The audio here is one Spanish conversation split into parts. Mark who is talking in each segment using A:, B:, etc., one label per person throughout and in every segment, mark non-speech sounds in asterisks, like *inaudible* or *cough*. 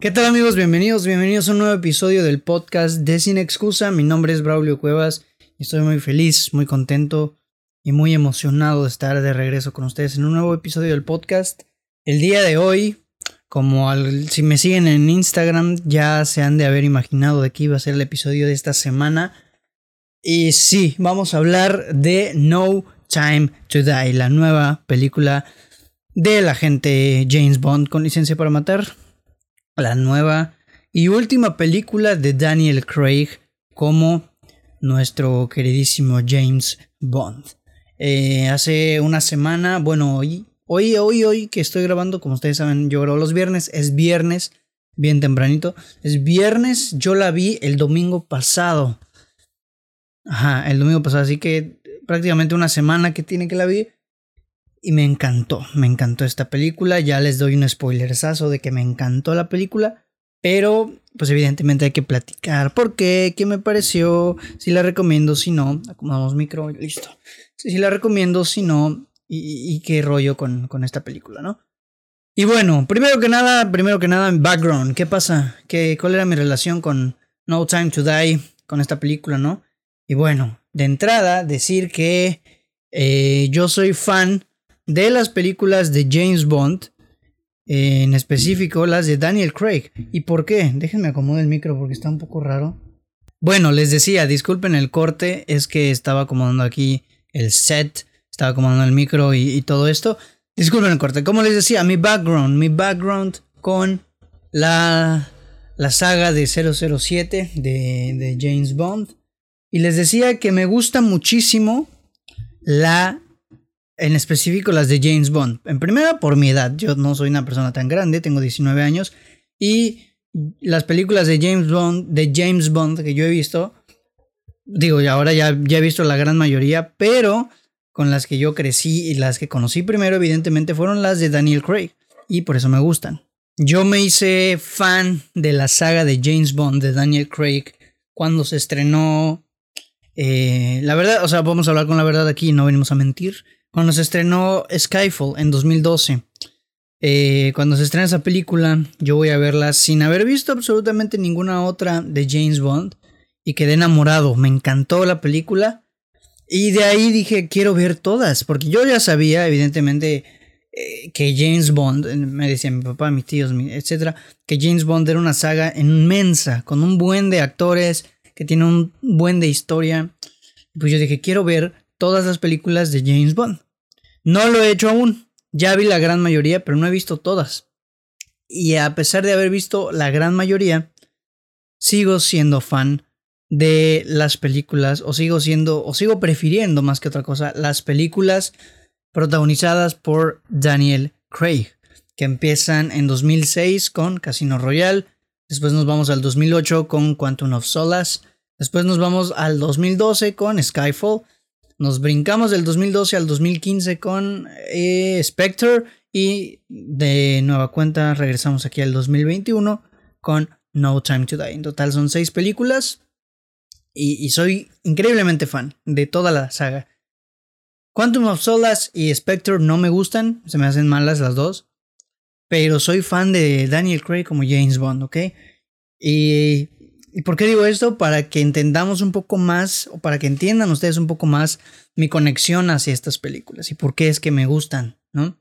A: ¿Qué tal amigos? Bienvenidos, bienvenidos a un nuevo episodio del podcast de Sin Excusa. Mi nombre es Braulio Cuevas y estoy muy feliz, muy contento y muy emocionado de estar de regreso con ustedes en un nuevo episodio del podcast. El día de hoy, como si me siguen en Instagram, ya se han de haber imaginado de qué iba a ser el episodio de esta semana. Y sí, vamos a hablar de No Time to Die, la nueva película del agente James Bond con licencia para matar la nueva y última película de Daniel Craig como nuestro queridísimo James Bond. Eh, hace una semana, bueno, hoy, hoy, hoy, hoy que estoy grabando, como ustedes saben, yo grabo los viernes, es viernes, bien tempranito, es viernes, yo la vi el domingo pasado. Ajá, el domingo pasado, así que prácticamente una semana que tiene que la vi. Y me encantó, me encantó esta película. Ya les doy un spoilersazo de que me encantó la película. Pero, pues evidentemente hay que platicar. ¿Por qué? ¿Qué me pareció? Si la recomiendo, si no. Acomodamos micro, listo. Si, la recomiendo, si no. Y, qué rollo con, con, esta película, ¿no? Y bueno, primero que nada, primero que nada, background. ¿Qué pasa? ¿Qué, ¿Cuál era mi relación con No Time to Die? Con esta película, ¿no? Y bueno, de entrada, decir que eh, yo soy fan de las películas de James Bond, en específico las de Daniel Craig. ¿Y por qué? Déjenme acomodar el micro porque está un poco raro. Bueno, les decía, disculpen el corte, es que estaba acomodando aquí el set, estaba acomodando el micro y, todo esto. Disculpen el corte. Como les decía, mi background, mi background con la, la saga de 007 de, de James Bond. Y les decía que me gusta muchísimo la en específico las de James Bond. En primera, por mi edad. Yo no soy una persona tan grande, tengo 19 años. Y las películas de James Bond, de James Bond que yo he visto, digo, ahora ya, ya he visto la gran mayoría, pero con las que yo crecí y las que conocí primero, evidentemente, fueron las de Daniel Craig. Y por eso me gustan. Yo me hice fan de la saga de James Bond de Daniel Craig cuando se estrenó. Eh, la verdad, o sea, vamos a hablar con la verdad aquí, no venimos a mentir cuando se estrenó Skyfall en 2012. Eh, cuando se estrena esa película, yo voy a verla sin haber visto absolutamente ninguna otra de James Bond y quedé enamorado. Me encantó la película y de ahí dije, quiero ver todas, porque yo ya sabía, evidentemente, eh, que James Bond, me decía mi papá, mis tíos, etcétera, que James Bond era una saga inmensa, con un buen de actores, que tiene un buen de historia. Pues yo dije, quiero ver todas las películas de James Bond. No lo he hecho aún. Ya vi la gran mayoría, pero no he visto todas. Y a pesar de haber visto la gran mayoría, sigo siendo fan de las películas, o sigo siendo, o sigo prefiriendo más que otra cosa, las películas protagonizadas por Daniel Craig, que empiezan en 2006 con Casino Royale, después nos vamos al 2008 con Quantum of Solace, después nos vamos al 2012 con Skyfall, nos brincamos del 2012 al 2015 con eh, Spectre y de nueva cuenta regresamos aquí al 2021 con No Time to Die. En total son seis películas y, soy increíblemente fan de toda la saga. Quantum of Solace y Spectre no me gustan, se me hacen malas las dos, pero soy fan de Daniel Craig como James Bond, ¿ok? Y ¿Y por qué digo esto? Para que entendamos un poco más, o para que entiendan ustedes un poco más mi conexión hacia estas películas y por qué es que me gustan, ¿no?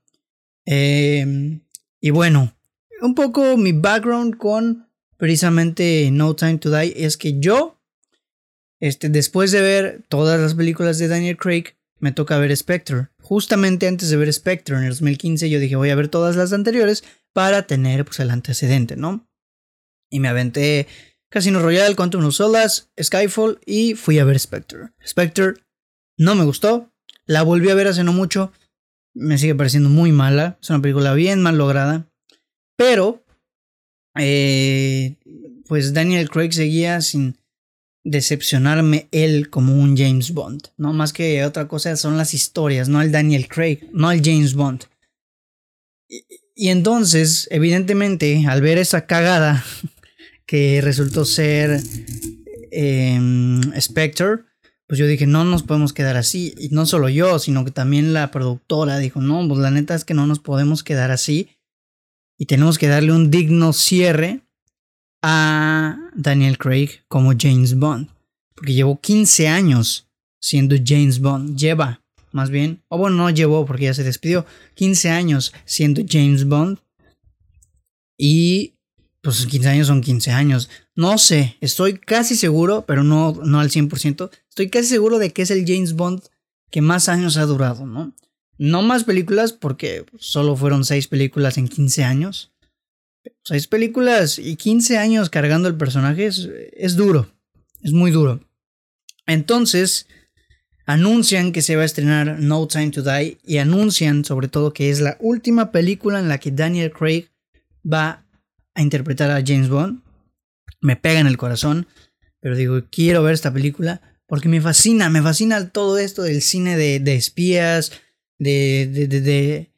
A: Em, y bueno, un poco mi background con precisamente No Time to Die es que yo, este, después de ver todas las películas de Daniel Craig, me toca ver Spectre. Justamente antes de ver Spectre en el 2015 yo dije voy a ver todas las anteriores para tener pues el antecedente, ¿no? Y me aventé Casino Royale, Quantum of Solace, Skyfall y fui a ver Spectre. Spectre no me gustó, la volví a ver hace no mucho, me sigue pareciendo muy mala, es una película bien mal lograda, pero eh, pues Daniel Craig seguía sin decepcionarme él como un James Bond, no más que otra cosa son las historias, no el Daniel Craig, no el James Bond. Y, y entonces, evidentemente, al ver esa cagada *laughs* que resultó ser em, Spectre, pues yo dije, no nos podemos quedar así. Y no solo yo, sino que también la productora dijo, no, pues la neta es que no nos podemos quedar así. Y tenemos que darle un digno cierre a Daniel Craig como James Bond. Porque llevó 15 años siendo James Bond. Lleva, más bien. O bueno, no llevó porque ya se despidió. 15 años siendo James Bond. Y pues 15 años son 15 años. No sé, estoy casi seguro, pero no, no al 100%. Estoy casi seguro de que es el James Bond que más años ha durado, ¿no? No más películas porque solo fueron 6 películas en 15 años. 6 películas y 15 años cargando el personaje es, es duro. Es muy duro. Entonces, anuncian que se va a estrenar No Time to Die y anuncian sobre todo que es la última película en la que Daniel Craig va a interpretar a James Bond. Me pega en el corazón, pero digo, quiero ver esta película porque me fascina, me fascina todo esto del cine de, espías, de, de, de,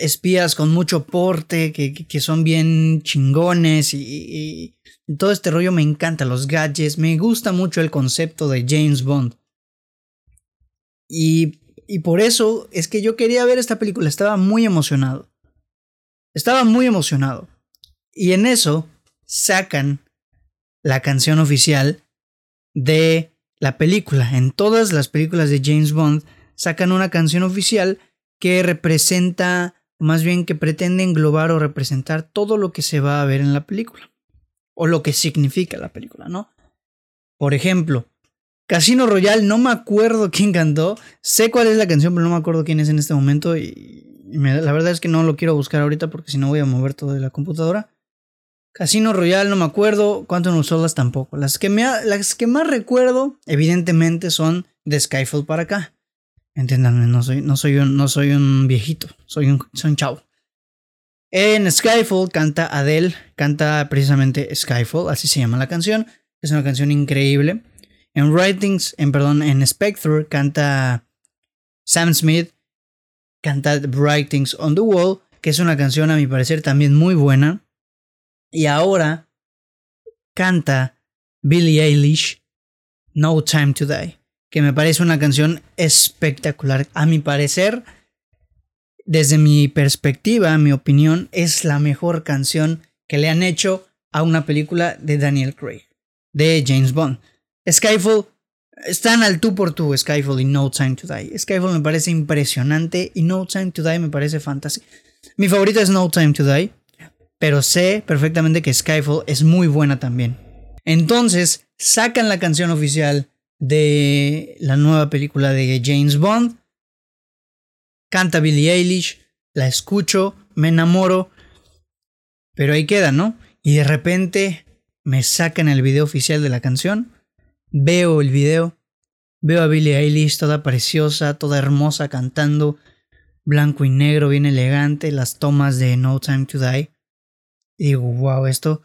A: espías con mucho porte, que, que son bien chingones y, y, todo este rollo me encanta, los gadgets, me gusta mucho el concepto de James Bond. Y, y por eso es que yo quería ver esta película, estaba muy emocionado. Estaba muy emocionado. Y en eso sacan la canción oficial de la película. En todas las películas de James Bond sacan una canción oficial que representa, más bien que pretende englobar o representar todo lo que se va a ver en la película. O lo que significa la película, ¿no? Por ejemplo, Casino Royale, no me acuerdo *laughs* quién cantó. Sé cuál es la canción, pero no me acuerdo quién es en este momento. Y la verdad es que no lo quiero buscar ahorita porque si no voy a mover todo de la computadora. Casino Royale, no me acuerdo. Quantum of Solace tampoco. Las que, me las que más recuerdo, evidentemente, son de Skyfall para acá. Entiéndanme, no soy, no soy, un, no soy un viejito, soy un, soy un chavo. En Skyfall canta Adele, canta precisamente Skyfall, así se llama la canción. Es una canción increíble. En Writings, en perdón, en Spectre canta Sam Smith, canta Writings on the Wall, que es una canción a mi parecer también muy buena. Y ahora canta Billie Eilish, No Time to Die, que me parece una canción espectacular. A mi parecer, desde mi perspectiva, mi opinión, es la mejor canción que le han hecho a una película de Daniel Craig, de James Bond. Skyfall están al tú por tú, Skyfall y No Time to Die. Skyfall me parece impresionante y No Time to Die me parece fantástico. Mi favorita es No Time to Die, pero sé perfectamente que Skyfall es muy buena también. Entonces, sacan la canción oficial de la nueva película de James Bond. Canta Billie Eilish, la escucho, me enamoro, pero ahí queda, ¿no? Y de repente me sacan el video oficial de la canción Veo el video, veo a Billie Eilish toda preciosa, toda hermosa cantando, blanco y negro, bien elegante, las tomas de No Time to Die. Y digo, wow, esto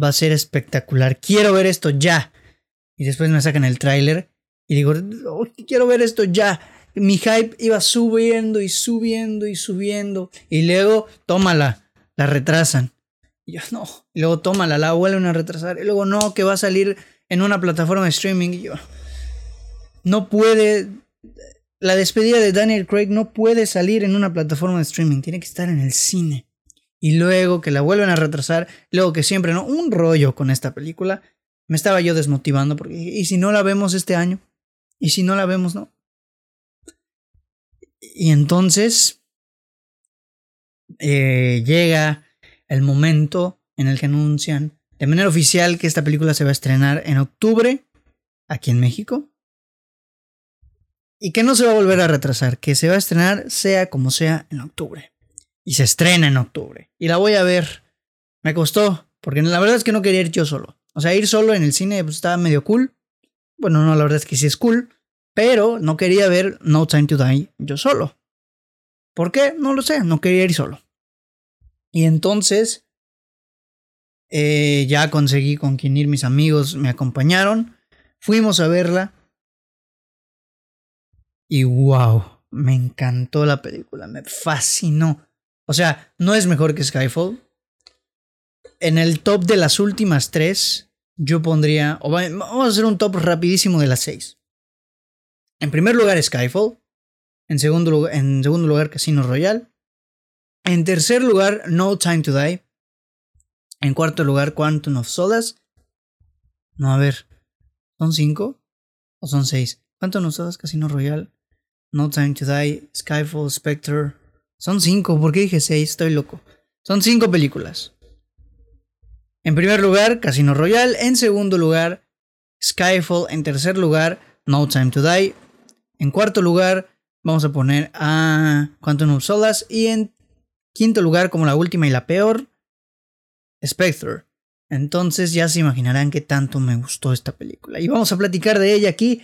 A: va a ser espectacular, quiero ver esto ya. Y después me sacan el tráiler y digo, quiero ver esto ya. Mi hype iba subiendo y subiendo y subiendo. Y luego, tómala, la retrasan. Y yo, no. Y luego, tómala, la vuelven a retrasar. Y luego, no, que va a salir en una plataforma de streaming. Yo, no puede. La despedida de Daniel Craig no puede salir en una plataforma de streaming. Tiene que estar en el cine. Y luego que la vuelven a retrasar. Luego que siempre, ¿no? Un rollo con esta película. Me estaba yo desmotivando porque. ¿Y si no la vemos este año? ¿Y si no la vemos, no? Y entonces. Eh, llega el momento en el que anuncian de manera oficial que esta película se va a estrenar en octubre aquí en México. Y que no se va a volver a retrasar, que se va a estrenar sea como sea en octubre. Y se estrena en octubre. Y la voy a ver. Me costó, porque la verdad es que no quería ir yo solo. O sea, ir solo en el cine pues, estaba medio cool. Bueno, no, la verdad es que sí es cool. Pero no quería ver No Time to Die yo solo. ¿Por qué? No lo sé, no quería ir solo. Y entonces eh, ya conseguí con quien ir, mis amigos me acompañaron. Fuimos a verla. Y wow, me encantó la película, me fascinó. O sea, no es mejor que Skyfall. En el top de las últimas tres, yo pondría. vamos a hacer un top rapidísimo de las seis. En primer lugar, Skyfall. En segundo, en segundo lugar, Casino Royale. En tercer lugar, No Time to Die. En cuarto lugar, Quantum of Solace. No, a ver. ¿Son cinco? ¿O son seis? Quantum of Solace, Casino Royale. No Time to Die, Skyfall, Spectre. Son cinco, ¿por qué dije seis? Estoy loco. Son cinco películas. En primer lugar, Casino Royale. En segundo lugar, Skyfall. En tercer lugar, No Time to Die. En cuarto lugar, vamos a poner a Quantum of Solace. Y en quinto lugar, como la última y la peor, Spectre. Entonces ya se imaginarán qué tanto me gustó esta película. Y vamos a platicar de ella aquí.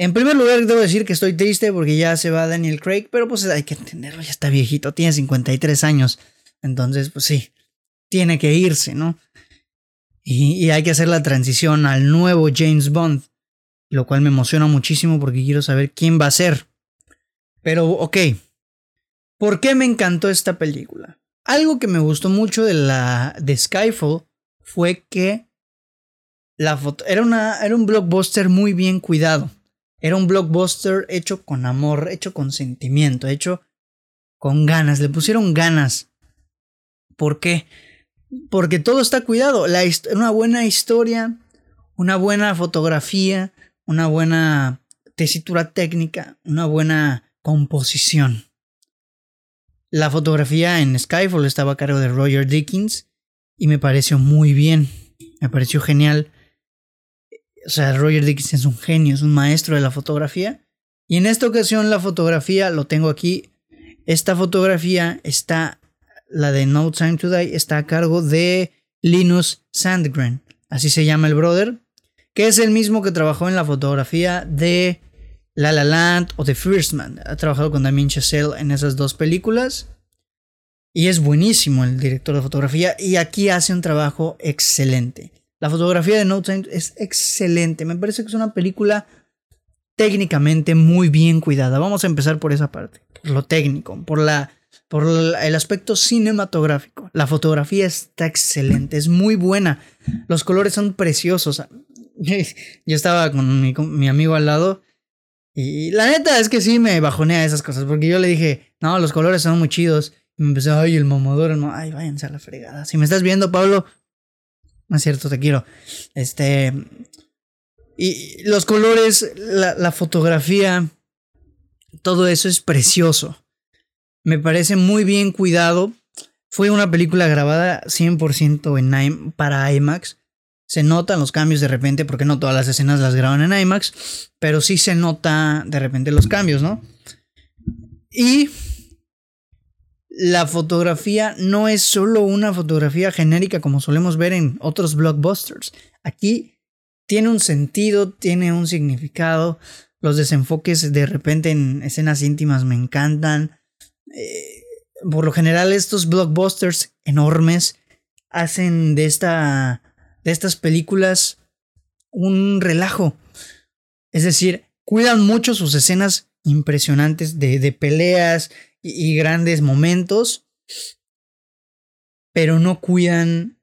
A: En primer lugar, debo decir que estoy triste porque ya se va Daniel Craig, pero pues hay que entenderlo, ya está viejito, tiene 53 años. Entonces, pues sí, tiene que irse, ¿no? Y, hay que hacer la transición al nuevo James Bond, lo cual me emociona muchísimo porque quiero saber quién va a ser. Pero, ok, ¿por qué me encantó esta película? Algo que me gustó mucho de la de Skyfall fue que la foto era una era un blockbuster muy bien cuidado. Era un blockbuster hecho con amor, hecho con sentimiento, hecho con ganas, le pusieron ganas. ¿Por qué? Porque todo está cuidado. La, una buena historia, una buena fotografía, una buena tesitura técnica, una buena composición. La fotografía en Skyfall estaba a cargo de Roger Dickens y me pareció muy bien, me pareció genial. O sea, Roger Dickens es un genio, es un maestro de la fotografía. Y en esta ocasión la fotografía, lo tengo aquí, esta fotografía está la de No Time to Die, está a cargo de Linus Sandgren, así se llama el brother, que es el mismo que trabajó en la fotografía de La La Land o The First Man. Ha trabajado con Damien Chazelle en esas dos películas. Y es buenísimo el director de fotografía y aquí hace un trabajo excelente. La fotografía de No Time es excelente. Me parece que es una película técnicamente muy bien cuidada. Vamos a empezar por esa parte, por lo técnico, por la por el aspecto cinematográfico. La fotografía está excelente, es muy buena. Los colores son preciosos. *laughs* Yo estaba con mi, amigo al lado y la neta es que sí me bajonea esas cosas porque yo le dije, no, los colores son muy chidos. Y me empezó, ay, el mamador, no, ay, váyanse a la fregada. Si me estás viendo, Pablo, no es cierto, te quiero. Este. Y los colores, la, la fotografía, todo eso es precioso. Me parece muy bien cuidado. Fue una película grabada 100% en para IMAX. Se notan los cambios de repente, porque no todas las escenas las graban en IMAX, pero sí se nota de repente los cambios, ¿no? Y la fotografía no es solo una fotografía genérica como solemos ver en otros blockbusters. Aquí tiene un sentido, tiene un significado. Los desenfoques de repente en escenas íntimas me encantan. Eh, por lo general estos blockbusters enormes hacen de, esta, de estas películas un relajo. Es decir, cuidan mucho sus escenas impresionantes de, peleas y, grandes momentos, pero no cuidan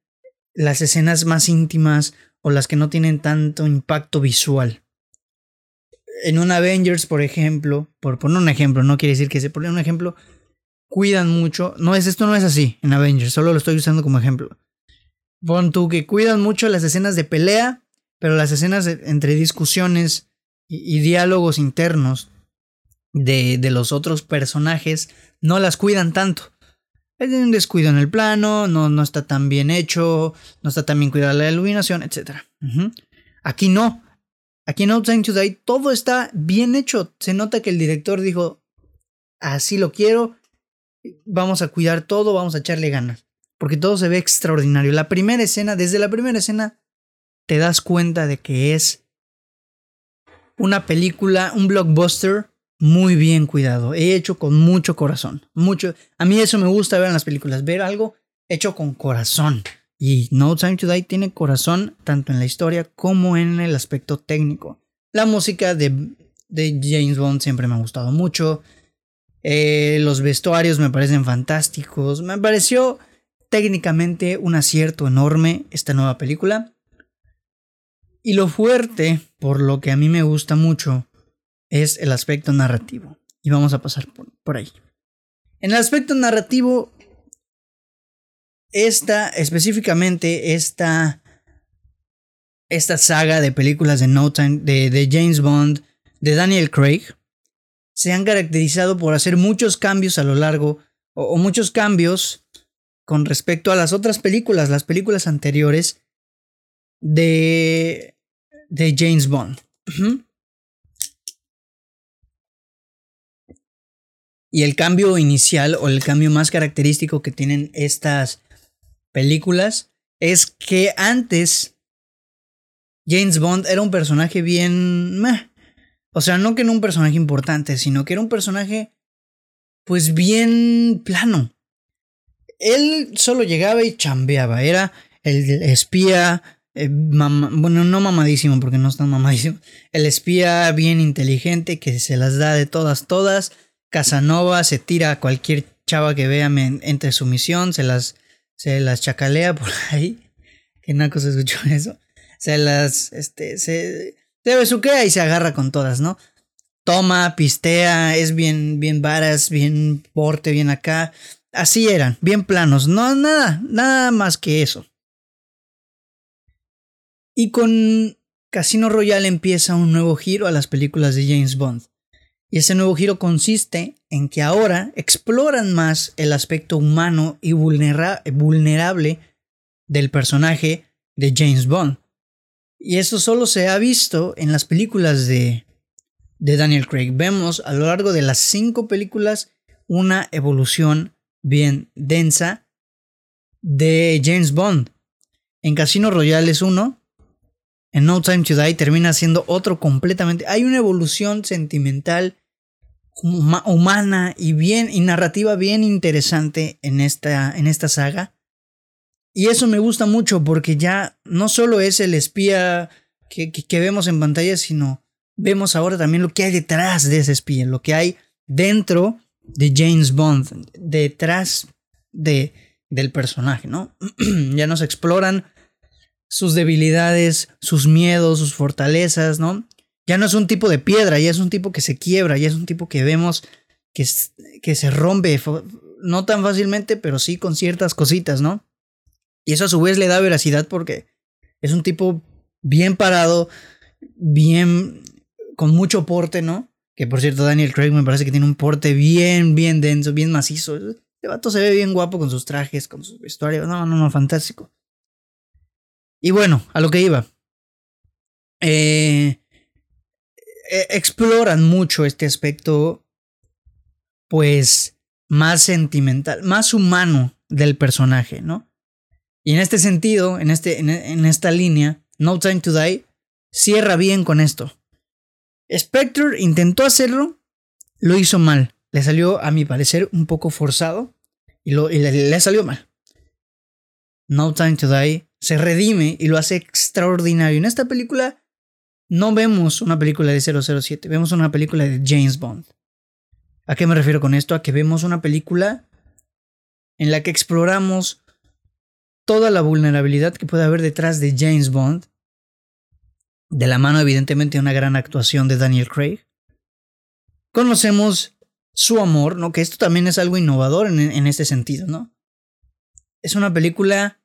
A: las escenas más íntimas o las que no tienen tanto impacto visual. En un Avengers, por ejemplo, por poner un ejemplo, no quiere decir que se pone un ejemplo, cuidan mucho. No es esto no es así en Avengers, solo lo estoy usando como ejemplo. Pon tú que cuidan mucho las escenas de pelea, pero las escenas entre discusiones y, diálogos internos de, de, los otros personajes no las cuidan tanto. Hay un descuido en el plano, no, no está tan bien hecho, no está tan bien cuidada la iluminación, etc. Aquí no. Aquí en Outside Today todo está bien hecho. Se nota que el director dijo, así lo quiero, vamos a cuidar todo, vamos a echarle ganas. Porque todo se ve extraordinario. La primera escena, desde la primera escena, te das cuenta de que es una película, un blockbuster muy bien cuidado, he hecho con mucho corazón, mucho. A mí eso me gusta ver en las películas, ver algo hecho con corazón. Y No Time to Die tiene corazón tanto en la historia como en el aspecto técnico. La música de, James Bond siempre me ha gustado mucho. Eh, los vestuarios me parecen fantásticos. Me pareció técnicamente un acierto enorme esta nueva película. Y lo fuerte, por lo que a mí me gusta mucho, es el aspecto narrativo. Y vamos a pasar por, por ahí. En el aspecto narrativo, esta, específicamente esta, esta saga de películas de No Time, de, James Bond, de Daniel Craig, se han caracterizado por hacer muchos cambios a lo largo, o, muchos cambios con respecto a las otras películas, las películas anteriores de, de James Bond. Y el cambio inicial o el cambio más característico que tienen estas películas es que antes James Bond era un personaje bien... O sea, no que no un personaje importante, sino que era un personaje pues bien plano. Él solo llegaba y chambeaba, era el espía, eh, bueno, no mamadísimo porque no es tan mamadísimo, el espía bien inteligente que se las da de todas, todas, Casanova se tira a cualquier chava que vea entre su misión, se las, se las chacalea por *laughs* ahí. Que naco se escuchó *laughs* eso. Se las, este, se, se besuquea y se agarra con todas, ¿no? Toma, pistea, es bien, bien varas, bien porte, bien acá. Así eran, bien planos, no nada, nada más que eso. Y con Casino Royale empieza un nuevo giro a las películas de James Bond. Y ese nuevo giro consiste en que ahora exploran más el aspecto humano y vulnerable del personaje de James Bond. Y eso solo se ha visto en las películas de, de Daniel Craig. Vemos a lo largo de las cinco películas una evolución bien densa de James Bond. En Casino Royale es uno, en No Time to Die termina siendo otro completamente. Hay una evolución sentimental, humana y bien y narrativa bien interesante en esta, en esta saga. Y eso me gusta mucho porque ya no solo es el espía que, que, vemos en pantalla, sino vemos ahora también lo que hay detrás de ese espía, lo que hay dentro de James Bond, detrás de, del personaje, ¿no? *clears throat* ya nos exploran sus debilidades, sus miedos, sus fortalezas, ¿no? Ya no es un tipo de piedra, ya es un tipo que se quiebra, ya es un tipo que vemos que, que se rompe, no tan fácilmente, pero sí con ciertas cositas, ¿no? Y eso a su vez le da veracidad porque es un tipo bien parado, bien con mucho porte, ¿no? Que por cierto, Daniel Craig me parece que tiene un porte bien, bien denso, bien macizo. Este vato se ve bien guapo con sus trajes, con su vestuario. No, no, no, fantástico. Y bueno, a lo que iba. Eh, eh, exploran mucho este aspecto, pues, más sentimental, más humano del personaje, ¿no? Y en este sentido, en, este, en, esta línea, No Time to Die cierra bien con esto. Spectre intentó hacerlo, lo hizo mal. Le salió, a mi parecer, un poco forzado y, le salió mal. No Time to Die se redime y lo hace extraordinario. En esta película no vemos una película de 007, vemos una película de James Bond. ¿A qué me refiero con esto? A que vemos una película en la que exploramos toda la vulnerabilidad que puede haber detrás de James Bond, de la mano evidentemente de una gran actuación de Daniel Craig. Conocemos su amor, ¿no? Que esto también es algo innovador en, en este sentido, ¿no? Es una película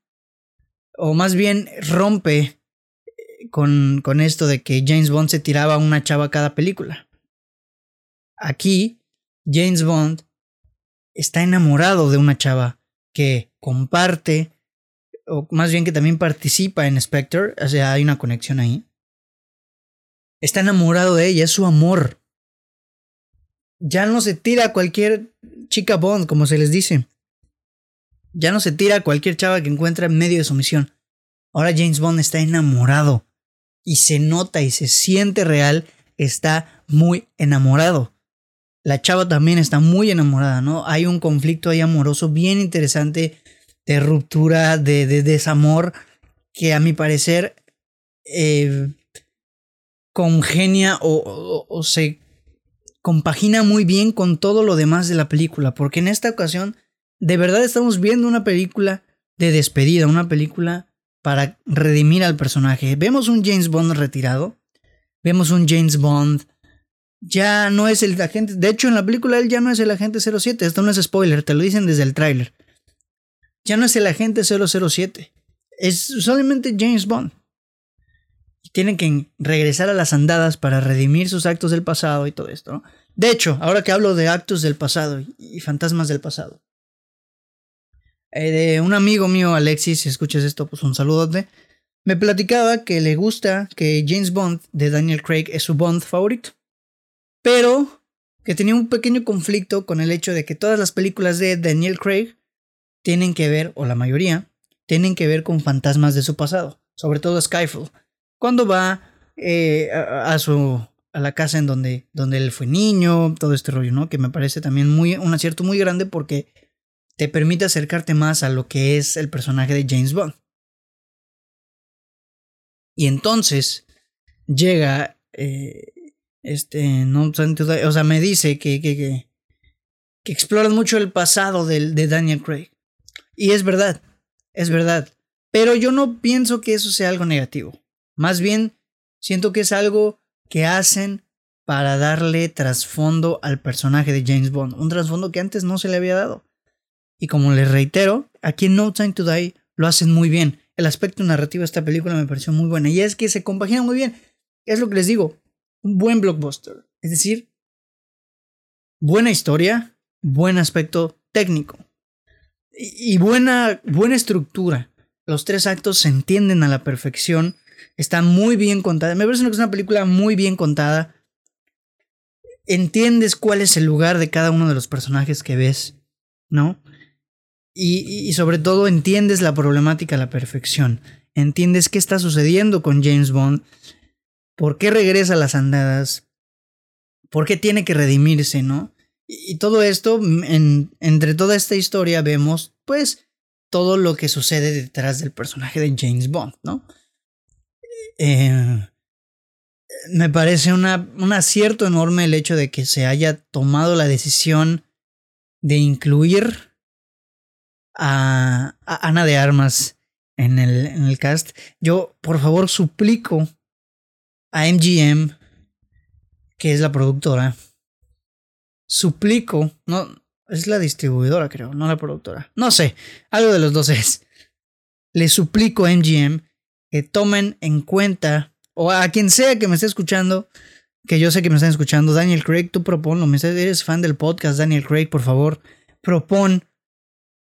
A: o más bien rompe eh, con, con esto de que James Bond se tiraba a una chava cada película. Aquí, James Bond está enamorado de una chava que comparte, o más bien que también participa en Spectre, o sea, hay una conexión ahí. Está enamorado de ella, es su amor. Ya no se tira a cualquier chica Bond, como se les dice. Ya no se tira a cualquier chava que encuentra en medio de su misión. Ahora James Bond está enamorado. Y se nota y se siente real. Está muy enamorado. La chava también está muy enamorada, ¿no? Hay un conflicto ahí amoroso bien interesante de ruptura, de, desamor, que a mi parecer eh, congenia o, o se compagina muy bien con todo lo demás de la película, porque en esta ocasión de verdad estamos viendo una película de despedida, una película para redimir al personaje. Vemos un James Bond retirado, vemos un James Bond ya no es el agente, de hecho en la película él ya no es el agente 07, esto no es spoiler, te lo dicen desde el tráiler. ya no es el agente 007, es solamente James Bond. Y tienen que regresar a las andadas para redimir sus actos del pasado y todo esto. De hecho, ahora que hablo de actos del pasado y fantasmas del pasado, eh, un amigo mío, Alexis, si escuchas esto, pues un saludote, me platicaba que le gusta que James Bond de Daniel Craig es su Bond favorito, pero que tenía un pequeño conflicto con el hecho de que todas las películas de Daniel Craig tienen que ver, o la mayoría, tienen que ver con fantasmas de su pasado, sobre todo Skyfall. Cuando va eh, a, su a la casa en donde, donde él fue niño, todo este rollo, ¿no? Que me parece también muy, un acierto muy grande porque te permite acercarte más a lo que es el personaje de James Bond. Y entonces llega eh, este, no, o sea, me dice que, que, que, que exploran mucho el pasado de, de Daniel Craig. Y es verdad, es verdad. Pero yo no pienso que eso sea algo negativo. Más bien, siento que es algo que hacen para darle trasfondo al personaje de James Bond. Un trasfondo que antes no se le había dado. Y como les reitero, aquí en No Time to Die lo hacen muy bien. El aspecto narrativo de esta película me pareció muy buena. Y es que se compagina muy bien. Es lo que les digo. Un buen blockbuster. Es decir, buena historia, buen aspecto técnico. Y, buena, buena estructura. Los tres actos se entienden a la perfección. Está muy bien contada. Me parece que es una película muy bien contada. Entiendes cuál es el lugar de cada uno de los personajes que ves, ¿no? Y, sobre todo entiendes la problemática a la perfección. Entiendes qué está sucediendo con James Bond. ¿Por qué regresa a las andadas? ¿Por qué tiene que redimirse, no? Y, todo esto, en, entre toda esta historia vemos, pues, todo lo que sucede detrás del personaje de James Bond, ¿no? Eh, me parece un acierto enorme el hecho de que se haya tomado la decisión de incluir a, Ana de Armas en el, en el cast. Yo, por favor, suplico a MGM, que es la productora, suplico, no, es la distribuidora creo, no la productora, no sé, algo de los dos es. Le suplico a MGM que tomen en cuenta, o a quien sea que me esté escuchando, que yo sé que me están escuchando, Daniel Craig, tú proponlo, me eres fan del podcast, Daniel Craig, por favor, propon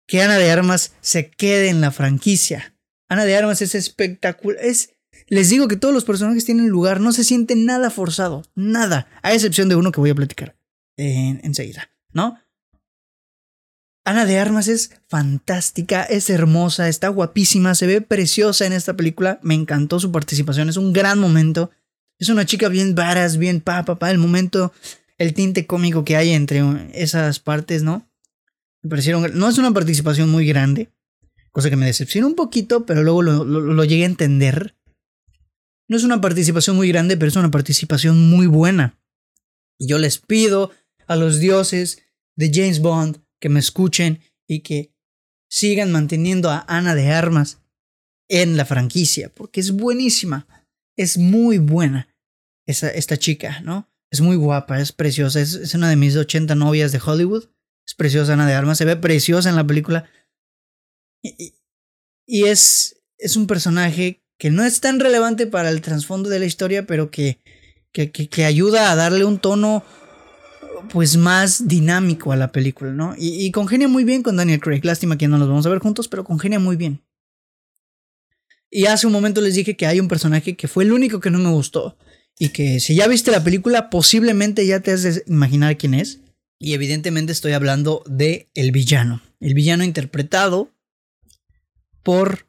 A: que Ana de Armas se quede en la franquicia. Ana de Armas es espectacular. Es, les digo que todos los personajes tienen lugar, no se siente nada forzado, nada, a excepción de uno que voy a platicar enseguida, ¿no? Ana de Armas es fantástica, es hermosa, está guapísima, se ve preciosa en esta película, me encantó su participación, es un gran momento. Es una chica bien varas, bien pa, el momento, el tinte cómico que hay entre esas partes, ¿no? Me parecieron. No es una participación muy grande, cosa que me decepcionó un poquito, pero luego lo, llegué a entender. No es una participación muy grande, pero es una participación muy buena. Y yo les pido a los dioses de James Bond que me escuchen y que sigan manteniendo a Ana de Armas en la franquicia, porque es buenísima, es muy buena esa, esta chica, ¿no? Es muy guapa, es preciosa, es, es una de mis 80 novias de Hollywood es preciosa Ana de Armas, se ve preciosa en la película. Y, es, es un personaje que no es tan relevante para el trasfondo de la historia, pero que, que, que, ayuda a darle un tono pues más dinámico a la película, ¿no? Y, y, congenia muy bien con Daniel Craig. Lástima que no los vamos a ver juntos, pero congenia muy bien. Y hace un momento les dije que hay un personaje que fue el único que no me gustó. Y que si ya viste la película, posiblemente ya te has de imaginar quién es. Y evidentemente estoy hablando de el villano. El villano interpretado por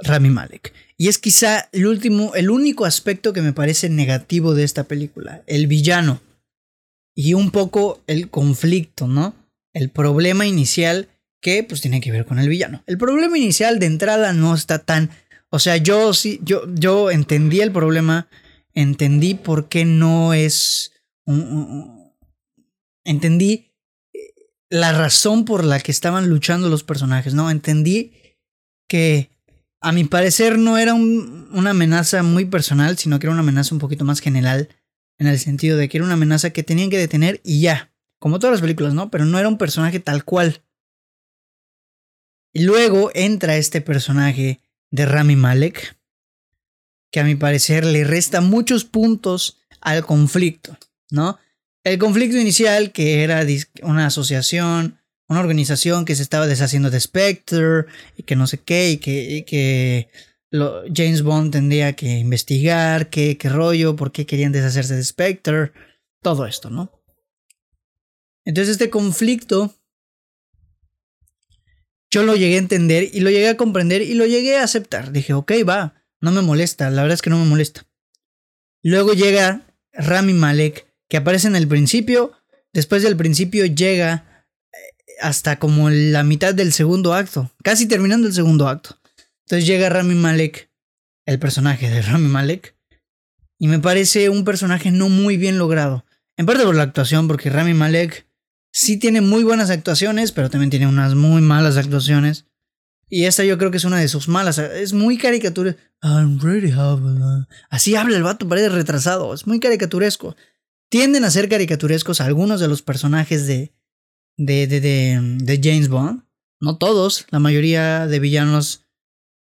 A: Rami Malek. Y es quizá el último, el único aspecto que me parece negativo de esta película. El villano. Y un poco el conflicto, ¿no? El problema inicial que pues tiene que ver con el villano. El problema inicial de entrada no está tan... O sea, yo sí, yo, yo entendí el problema, entendí por qué no es entendí eh, la razón por la que estaban luchando los personajes, ¿no? Entendí que a mi parecer no era una amenaza muy personal, sino que era una amenaza un poquito más general, en el sentido de que era una amenaza que tenían que detener y ya, como todas las películas, ¿no? Pero no era un personaje tal cual. Y luego entra este personaje de Rami Malek, que a mi parecer le resta muchos puntos al conflicto, ¿no? El conflicto inicial, que era una asociación, una organización que se estaba deshaciendo de Spectre, y que no sé qué, y que, James Bond tendría que investigar qué, qué rollo, por qué querían deshacerse de Spectre, todo esto, ¿no? Entonces este conflicto yo lo llegué a entender y lo llegué a comprender y lo llegué a aceptar. Dije, ok, va, no me molesta, la verdad es que no me molesta. Luego llega Rami Malek, que aparece en el principio, después del principio llega eh, hasta como la mitad del segundo acto, casi terminando el segundo acto. Entonces llega Rami Malek, el personaje de Rami Malek, y me parece un personaje no muy bien logrado. En parte por la actuación, porque Rami Malek sí tiene muy buenas actuaciones, pero también tiene unas muy malas actuaciones. Y esta yo creo que es una de sus malas. Es muy caricatura. Así habla el vato, parece retrasado. Es muy caricaturesco. Tienden a ser caricaturescos algunos de los personajes de, de, de, de, James Bond. No todos, la mayoría de villanos,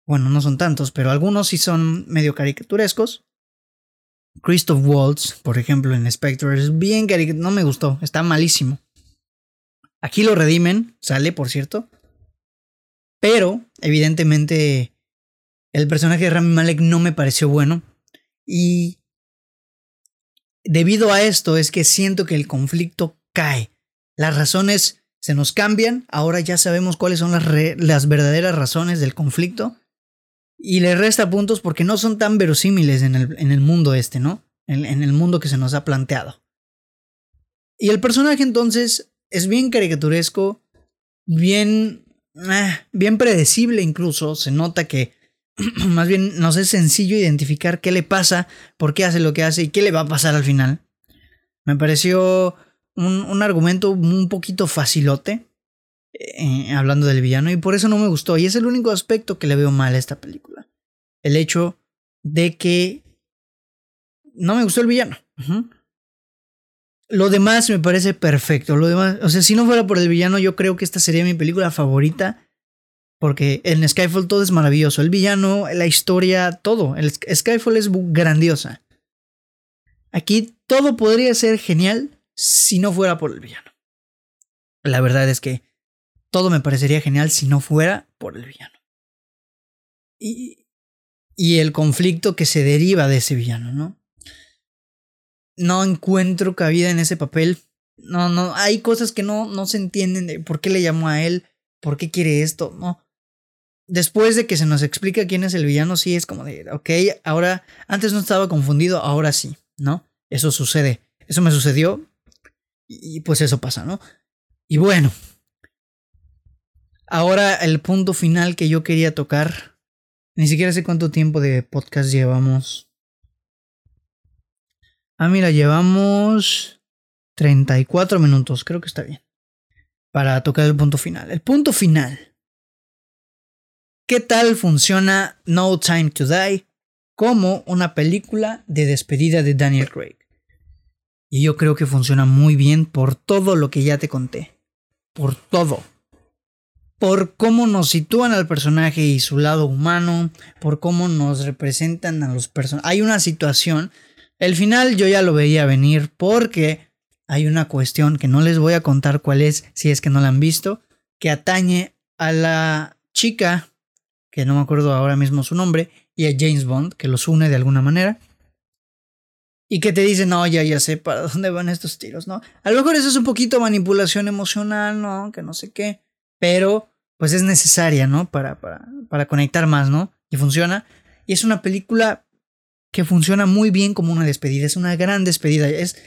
A: bueno, no son tantos, pero algunos sí son medio caricaturescos. Christoph Waltz, por ejemplo, en Spectre, es bien caricaturesco. No me gustó, está malísimo. Aquí lo redimen, sale, por cierto. Pero, evidentemente, el personaje de Rami Malek no me pareció bueno. Y debido a esto es que siento que el conflicto cae. Las razones se nos cambian. Ahora ya sabemos cuáles son las, las verdaderas razones del conflicto. Y le resta puntos porque no son tan verosímiles en el, en el mundo este, ¿no? En, en el mundo que se nos ha planteado. Y el personaje entonces es bien caricaturesco, bien Ah, bien predecible incluso, se nota que *clears throat* más bien nos es sencillo identificar qué le pasa, por qué hace lo que hace y qué le va a pasar al final. Me pareció un, argumento un poquito facilote, eh, hablando del villano, y por eso no me gustó. Y es el único aspecto que le veo mal a esta película. El hecho de que no me gustó el villano. Lo demás me parece perfecto. Lo demás, o sea, si no fuera por el villano, yo creo que esta sería mi película favorita. Porque en Skyfall todo es maravilloso. El villano, la historia, todo. El Skyfall es grandiosa. Aquí todo podría ser genial si no fuera por el villano. La verdad es que todo me parecería genial si no fuera por el villano. Y, el conflicto que se deriva de ese villano, ¿no? no encuentro cabida en ese papel. No, no, hay cosas que no, no se entienden de por qué le llamó a él, por qué quiere esto, no. Después de que se nos explica quién es el villano, sí es como de, ok, ahora, antes no estaba confundido, ahora sí, ¿no? Eso sucede, eso me sucedió y pues eso pasa, ¿no? Y bueno, ahora el punto final que yo quería tocar, ni siquiera sé cuánto tiempo de podcast llevamos. Ah, mira, llevamos 34 minutos, creo que está bien. Para tocar el punto final. El punto final. ¿Qué tal funciona No Time to Die como una película de despedida de Daniel Craig? Y yo creo que funciona muy bien por todo lo que ya te conté. Por todo. Por cómo nos sitúan al personaje y su lado humano. Por cómo nos representan a los personajes. Hay una situación el final yo ya lo veía venir porque hay una cuestión que no les voy a contar cuál es si es que no la han visto, que atañe a la chica, que no me acuerdo ahora mismo su nombre, y a James Bond, que los une de alguna manera. Y que te dice, no, ya, ya sé para *laughs* dónde van estos tiros, ¿no? A lo mejor eso es un poquito manipulación emocional, ¿no? Que no sé qué. Pero, pues es necesaria, ¿no? Para, para, para conectar más, ¿no? Y funciona. Y es una película que funciona muy bien como una despedida. Es una gran despedida. Es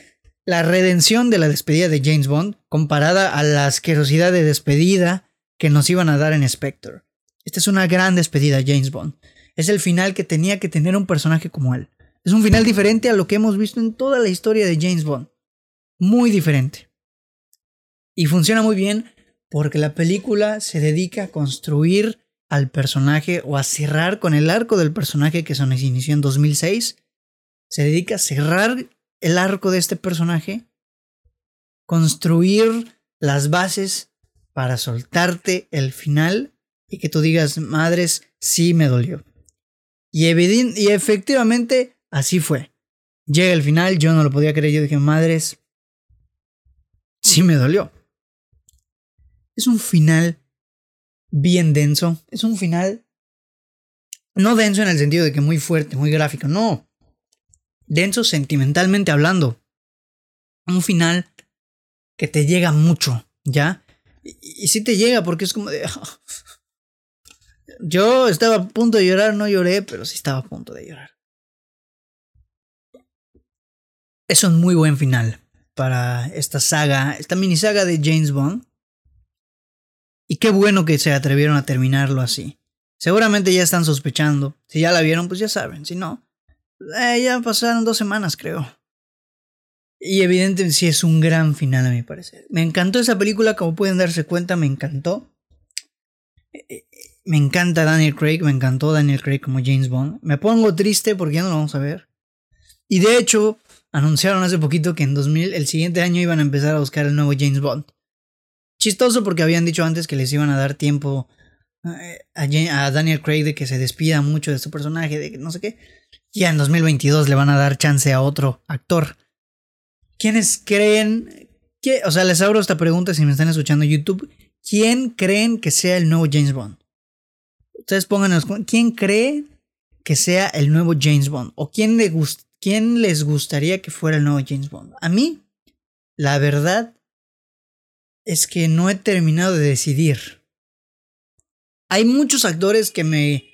A: la redención de la despedida de James Bond comparada a la asquerosidad de despedida que nos iban a dar en Spectre. Esta es una gran despedida, James Bond. Es el final que tenía que tener un personaje como él. Es un final diferente a lo que hemos visto en toda la historia de James Bond. Muy diferente. Y funciona muy bien porque la película se dedica a construir al personaje o a cerrar con el arco del personaje que se inició en 2006. Se dedica a cerrar el arco de este personaje, construir las bases para soltarte el final y que tú digas, madres, sí me dolió. Y, y efectivamente así fue. Llega el final, yo no lo podía creer, yo dije, madres, sí me dolió. Es un final bien denso, es un final no denso en el sentido de que muy fuerte, muy gráfico, no. Denso sentimentalmente hablando. Un final que te llega mucho, ¿ya? Y, sí te llega porque es como de... *laughs* Yo estaba a punto de llorar, no lloré, pero sí estaba a punto de llorar. Es un muy buen final para esta saga, esta mini saga de James Bond. Y qué bueno que se atrevieron a terminarlo así. Seguramente ya están sospechando. Si ya la vieron, pues ya saben. Si no, eh, ya pasaron dos semanas, creo. Y evidentemente sí es un gran final a mi parecer. Me encantó esa película, como pueden darse cuenta, me encantó. Eh, eh, me encanta Daniel Craig, me encantó Daniel Craig como James Bond. Me pongo triste porque ya no lo vamos a ver. Y de hecho, anunciaron hace poquito que en 2000, el siguiente año, iban a empezar a buscar el nuevo James Bond. Chistoso porque habían dicho antes que les iban a dar tiempo a, Daniel Craig de que se despida mucho de su personaje, de que no sé qué. Ya en 2022 le van a dar chance a otro actor. ¿Quiénes creen que, o sea, les abro esta pregunta si me están escuchando YouTube, ¿quién creen que sea el nuevo James Bond? Ustedes pónganos, ¿quién cree que sea el nuevo James Bond? ¿O quién, le quién les gustaría que fuera el nuevo James Bond? A mí, la verdad es que no he terminado de decidir. Hay muchos actores que me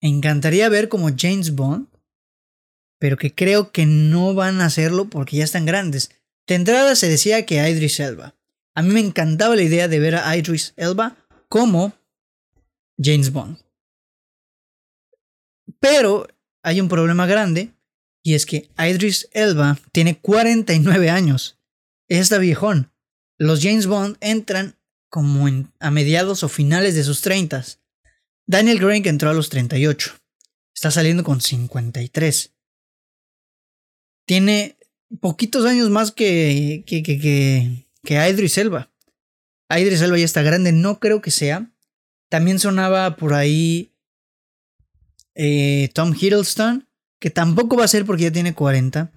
A: encantaría ver como James Bond, pero que creo que no van a hacerlo porque ya están grandes. De entrada se decía que Idris Elba. A mí me encantaba la idea de ver a Idris Elba como James Bond. Pero hay un problema grande y es que Idris Elba tiene 49 años. Está viejón. Los James Bond entran como a mediados o finales de sus 30. Daniel Craig entró a los 38. Está saliendo con 53. Tiene poquitos años más que, que, que, que, que Idris Elba. Idris Elba ya está grande, no creo que sea. También sonaba por ahí eh, Tom Hiddleston, que tampoco va a ser porque ya tiene 40.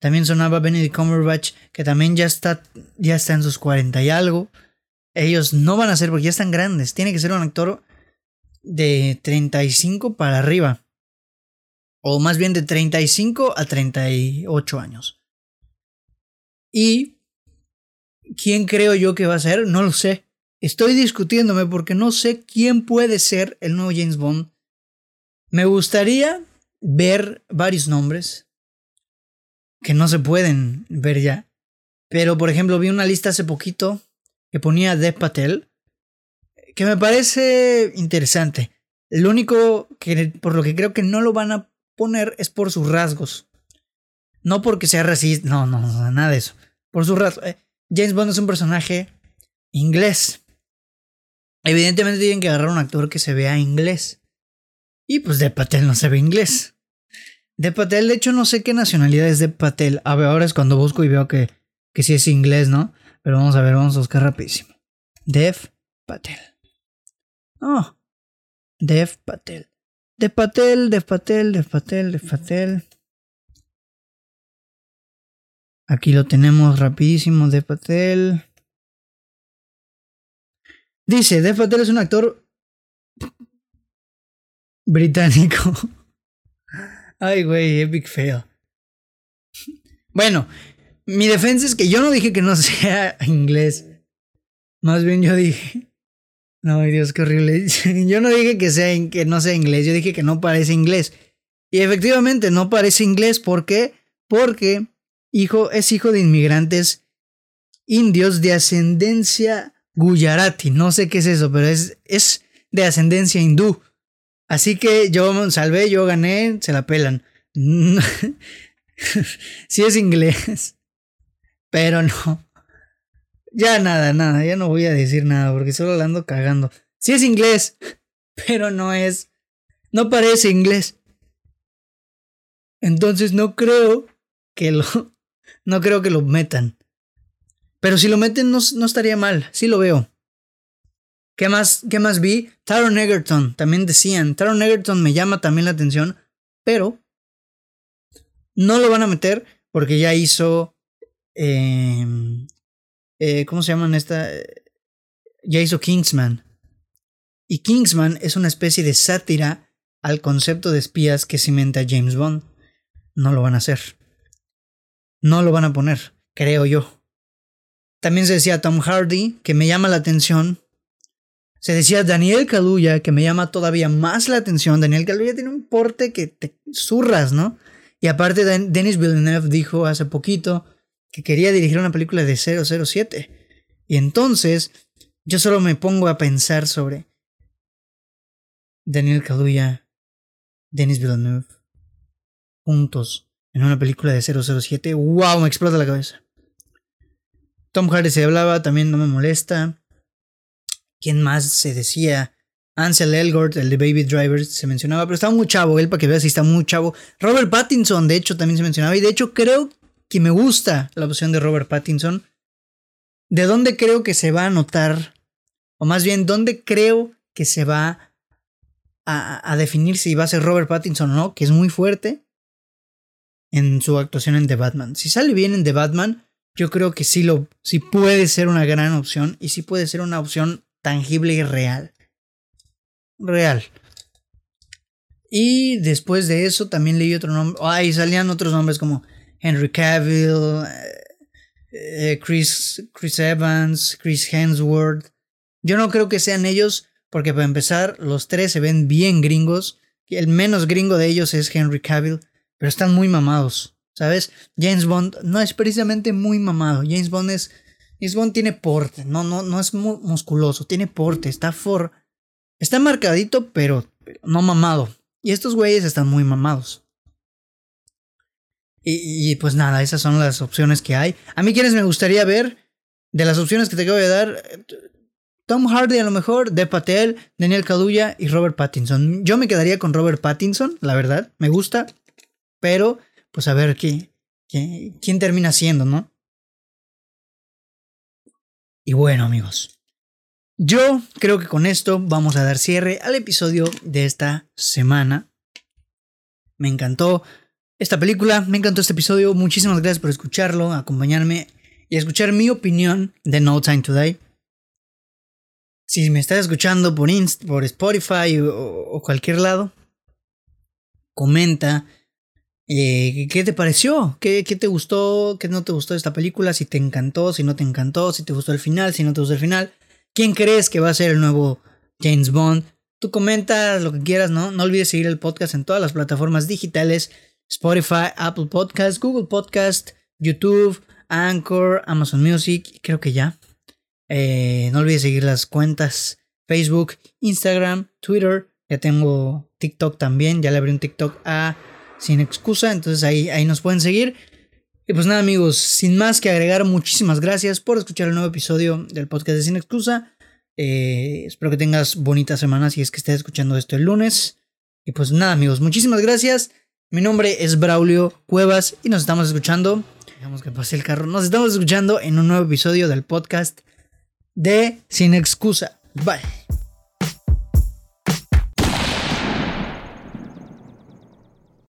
A: También sonaba Benedict Cumberbatch, que también ya está, ya está en sus 40 y algo ellos no van a ser porque ya están grandes. Tiene que ser un actor de 35 para arriba. O más bien de 35 a 38 años. Y quién creo yo que va a ser, no lo sé. Estoy discutiéndome porque no sé quién puede ser el nuevo James Bond. Me gustaría ver varios nombres que no se pueden ver ya. Pero por ejemplo vi una lista hace poquito que ponía Dev Patel, que me parece interesante. Lo único que por lo que creo que no lo van a poner es por sus rasgos. No porque sea racista, no, no, nada de eso. Por sus rasgos. Eh, James Bond es un personaje inglés. Evidentemente tienen que agarrar un actor que se vea inglés. Y pues Dev Patel no se ve inglés. Dev Patel, de hecho, no sé qué nacionalidad es Dev Patel. A ver, ahora es cuando busco y veo que, que sí es inglés, ¿no? Pero vamos a ver, vamos a buscar rapidísimo. Dev Patel. Oh. Dev Patel. Dev Patel, Dev Patel, Dev Patel, Dev Patel. Aquí lo tenemos rapidísimo, Dev Patel. Dice, Dev Patel es un actor británico. *laughs* Ay, güey, epic fail. Bueno, mi defensa es que yo no dije que no *laughs* sea inglés. Más bien yo dije. No, Dios, qué horrible. *laughs* Yo no dije que, sea, que no sea inglés, yo dije que no parece inglés. Y efectivamente no parece inglés. ¿Por qué? Porque hijo, es hijo de inmigrantes indios de ascendencia gujarati. No sé qué es eso, pero es, es de ascendencia hindú. Así que yo salvé, yo gané, se la pelan. *laughs* sí es inglés. Pero no. Ya nada, nada, ya no voy a decir nada porque solo la ando cagando. Sí es inglés, pero no es. No parece inglés. Entonces no creo que lo. No creo que lo metan. Pero si lo meten no, estaría mal, sí lo veo. ¿Qué más, ¿Qué más vi? Taron Egerton, también decían. Taron Egerton me llama también la atención, pero no lo van a meter porque ya hizo. Em, eh, ¿Cómo se llaman esta? Ya hizo Kingsman. Y Kingsman es una especie de sátira al concepto de espías que cimenta James Bond. No lo van a hacer. No lo van a poner, creo yo. También se decía Tom Hardy, que me llama la atención se decía Daniel Kaluuya, que me llama todavía más la atención. Daniel Kaluuya tiene un porte que te zurras, ¿no? Y aparte, Denis Villeneuve dijo hace poquito que quería dirigir una película de 007. Y entonces, yo solo me pongo a pensar sobre Daniel Kaluuya, Denis Villeneuve, juntos en una película de 007. ¡Wow! Me explota la cabeza. Tom Hardy se hablaba, también no me molesta. ¿Quién más se decía? Ansel Elgort, el de Baby Driver, se mencionaba, pero estaba muy chavo, él para que veas si está muy chavo. Robert Pattinson, de hecho, también se mencionaba, y de hecho creo que me gusta la opción de Robert Pattinson. ¿De dónde creo que se va a notar? O más bien, ¿dónde creo que se va a, a definir si va a ser Robert Pattinson o no? Que es muy fuerte en su actuación en The Batman. Si sale bien en The Batman, yo creo que sí, lo, sí puede ser una gran opción y sí puede ser una opción tangible y real. Real. Y después de eso también leí otro nombre. Ay, salían otros nombres como Henry Cavill, eh, eh, Chris, Chris Evans, Chris Hemsworth. Yo no creo que sean ellos, porque para empezar, los tres se ven bien gringos. El menos gringo de ellos es Henry Cavill, pero están muy mamados. ¿Sabes? James Bond no es precisamente muy mamado. James Bond es James tiene porte, no, no, no es musculoso, tiene porte, está for. Está marcadito, pero, no mamado. Y estos güeyes están muy mamados. Y, pues nada, esas son las opciones que hay. A mí quienes me gustaría ver, de las opciones que te acabo de dar, Tom Hardy a lo mejor, De Patel, Daniel Kaluuya y Robert Pattinson. Yo me quedaría con Robert Pattinson, la verdad, me gusta, pero pues a ver qué, quién termina siendo, ¿no? Y bueno amigos, yo creo que con esto vamos a dar cierre al episodio de esta semana. Me encantó esta película, me encantó este episodio. Muchísimas gracias por escucharlo, acompañarme y escuchar mi opinión de No Time Today. Si me estás escuchando por, por Spotify o cualquier lado, comenta eh, ¿Qué te pareció? ¿Qué, ¿Qué, te gustó? ¿Qué no te gustó de esta película? Si te encantó, si no te encantó, si te gustó el final, si no te gustó el final. ¿Quién crees que va a ser el nuevo James Bond? Tú comenta lo que quieras, ¿no? No olvides seguir el podcast en todas las plataformas digitales. Spotify, Apple Podcast, Google Podcast, YouTube, Anchor, Amazon Music, creo que ya. Eh, no olvides seguir las cuentas Facebook, Instagram, Twitter. Ya tengo TikTok también. Ya le abrí un TikTok a sin excusa. Entonces ahí, ahí nos pueden seguir. Y pues nada amigos, sin más que agregar, muchísimas gracias por escuchar el nuevo episodio del podcast de Sin Excusa. Eh, espero que tengas bonitas semanas si es que estés escuchando esto el lunes. Y pues nada amigos, muchísimas gracias. Mi nombre es Braulio Cuevas y nos estamos escuchando. Dejamos que pase el carro. Nos estamos escuchando en un nuevo episodio del podcast de Sin Excusa. Bye.